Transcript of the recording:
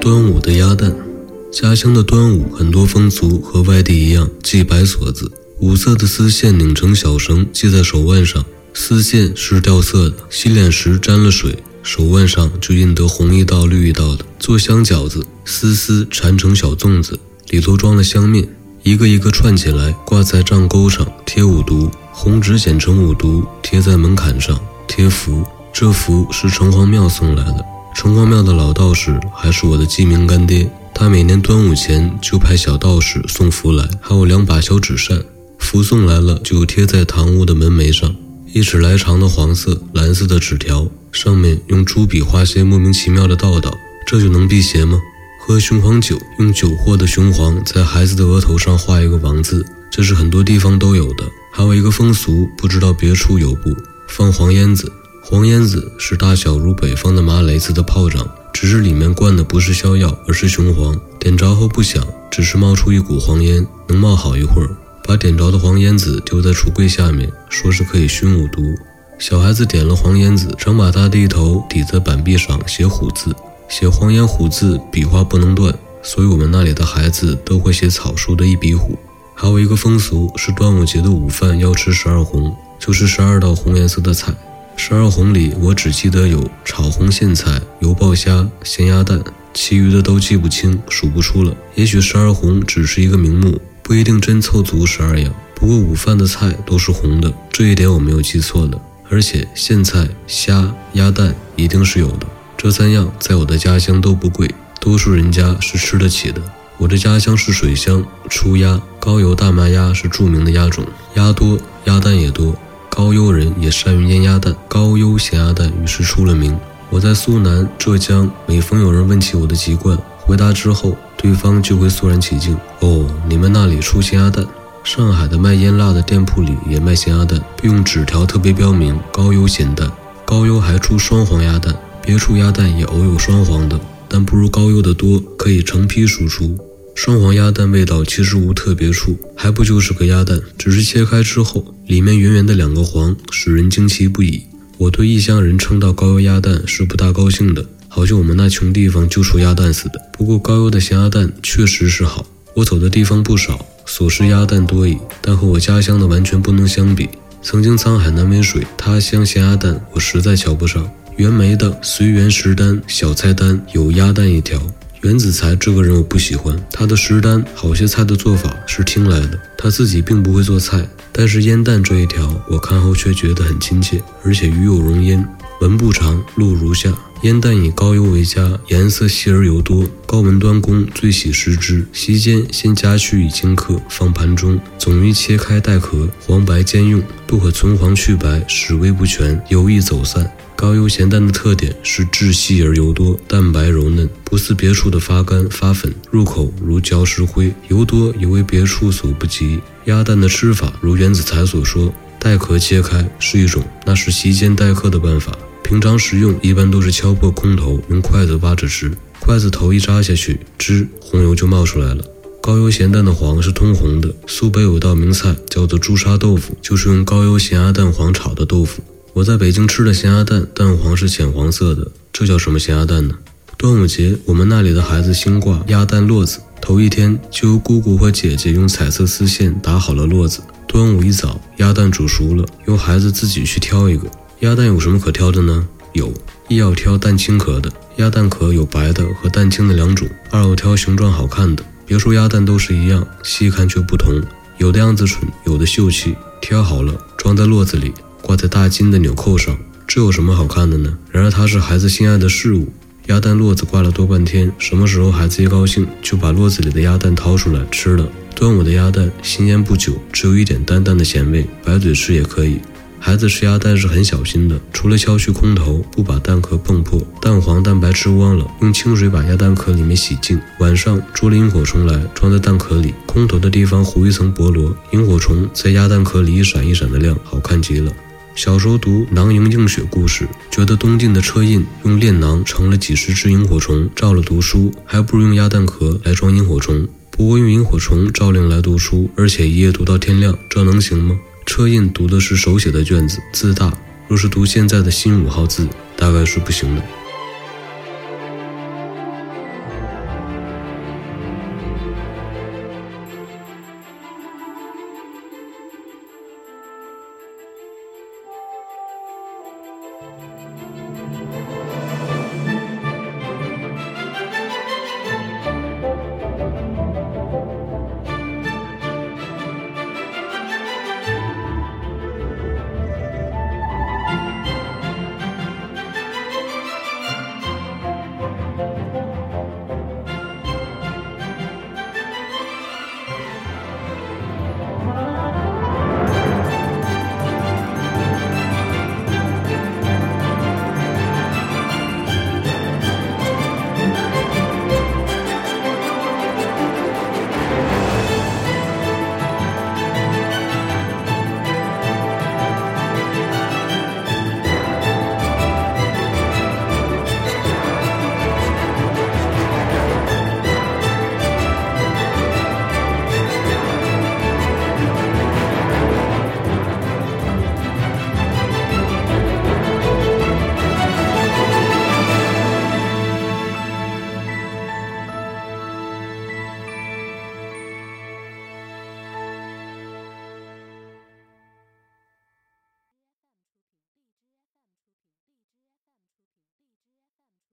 端午的鸭蛋，家乡的端午很多风俗和外地一样，系白锁子，五色的丝线拧成小绳系在手腕上，丝线是掉色的，洗脸时沾了水，手腕上就印得红一道绿一道的。做香饺子，丝丝缠成小粽子，里头装了香面，一个一个串起来挂在帐钩上，贴五毒，红纸剪成五毒，贴在门槛上，贴符，这符是城隍庙送来的。城隍庙的老道士还是我的记名干爹，他每年端午前就派小道士送符来，还有两把小纸扇，符送来了就贴在堂屋的门楣上，一尺来长的黄色、蓝色的纸条，上面用朱笔画些莫名其妙的道道，这就能辟邪吗？喝雄黄酒，用酒货的雄黄在孩子的额头上画一个王字，这是很多地方都有的。还有一个风俗，不知道别处有不？放黄烟子。黄烟子是大小如北方的麻雷子的炮仗，只是里面灌的不是硝药，而是雄黄。点着后不响，只是冒出一股黄烟，能冒好一会儿。把点着的黄烟子丢在橱柜下面，说是可以熏五毒。小孩子点了黄烟子，常把他的一头抵在板壁上写虎字，写黄烟虎字，笔画不能断，所以我们那里的孩子都会写草书的一笔虎。还有一个风俗是端午节的午饭要吃十二红，就是十二道红颜色的菜。十二红里，我只记得有炒红苋菜、油爆虾、咸鸭蛋，其余的都记不清、数不出了。也许十二红只是一个名目，不一定真凑足十二样。不过午饭的菜都是红的，这一点我没有记错的。而且苋菜、虾、鸭蛋一定是有的。这三样在我的家乡都不贵，多数人家是吃得起的。我的家乡是水乡，出鸭，高邮大麻鸭是著名的鸭种，鸭多，鸭蛋也多。高邮人也善于腌鸭蛋，高邮咸鸭蛋于是出了名。我在苏南、浙江，每逢有人问起我的籍贯，回答之后，对方就会肃然起敬。哦，你们那里出咸鸭蛋？上海的卖腌腊的店铺里也卖咸鸭蛋，并用纸条特别标明高邮咸蛋。高邮还出双黄鸭蛋，别处鸭蛋也偶有双黄的，但不如高邮的多，可以成批输出。双黄鸭蛋味道其实无特别处，还不就是个鸭蛋，只是切开之后，里面圆圆的两个黄，使人惊奇不已。我对异乡人称道高邮鸭蛋是不大高兴的，好像我们那穷地方就出鸭蛋似的。不过高邮的咸鸭蛋确实是好，我走的地方不少，所食鸭蛋多矣，但和我家乡的完全不能相比。曾经沧海难为水，他乡咸鸭蛋我实在瞧不上。袁枚的随园食单小菜单有鸭蛋一条。袁子才这个人我不喜欢，他的食单好些菜的做法是听来的，他自己并不会做菜。但是腌蛋这一条，我看后却觉得很亲切，而且鱼有容焉。文不长，路如下：腌蛋以高油为佳，颜色细而油多。高文端公最喜食之。席间先夹去以顷刻，放盘中，总于切开带壳，黄白兼用，不可存黄去白，使味不全，油易走散。高油咸蛋的特点是质细而油多，蛋白柔嫩，不似别处的发干发粉，入口如嚼石灰。油多也为别处所不及。鸭蛋的吃法，如袁子才所说，带壳切开是一种，那是席间待客的办法。平常食用一般都是敲破空头，用筷子挖着吃，筷子头一扎下去，汁红油就冒出来了。高邮咸蛋的黄是通红的。苏北有道名菜叫做朱砂豆腐，就是用高邮咸鸭蛋黄炒的豆腐。我在北京吃的咸鸭蛋，蛋黄是浅黄色的，这叫什么咸鸭蛋呢？端午节，我们那里的孩子新挂鸭蛋络子，头一天就由姑姑和姐姐用彩色丝线打好了络子。端午一早，鸭蛋煮熟了，由孩子自己去挑一个。鸭蛋有什么可挑的呢？有一要挑蛋清壳的，鸭蛋壳有白的和蛋清的两种；二要挑形状好看的，别说鸭蛋都是一样，细看却不同，有的样子蠢，有的秀气。挑好了，装在络子里。挂在大金的纽扣上，这有什么好看的呢？然而它是孩子心爱的事物。鸭蛋络子挂了多半天，什么时候孩子一高兴，就把络子里的鸭蛋掏出来吃了。端午的鸭蛋新鲜不久，只有一点淡淡的咸味，白嘴吃也可以。孩子吃鸭蛋是很小心的，除了敲去空头，不把蛋壳碰破，蛋黄蛋白吃光了，用清水把鸭蛋壳里面洗净。晚上捉了萤火虫来，装在蛋壳里，空头的地方糊一层菠萝，萤火虫在鸭蛋壳里一闪一闪的亮，好看极了。小时候读囊萤映雪故事，觉得东晋的车胤用炼囊盛了几十只萤火虫，照了读书，还不如用鸭蛋壳来装萤火虫。不过用萤火虫照令来读书，而且一夜读到天亮，这能行吗？车印读的是手写的卷子，字大，若是读现在的新五号字，大概是不行的。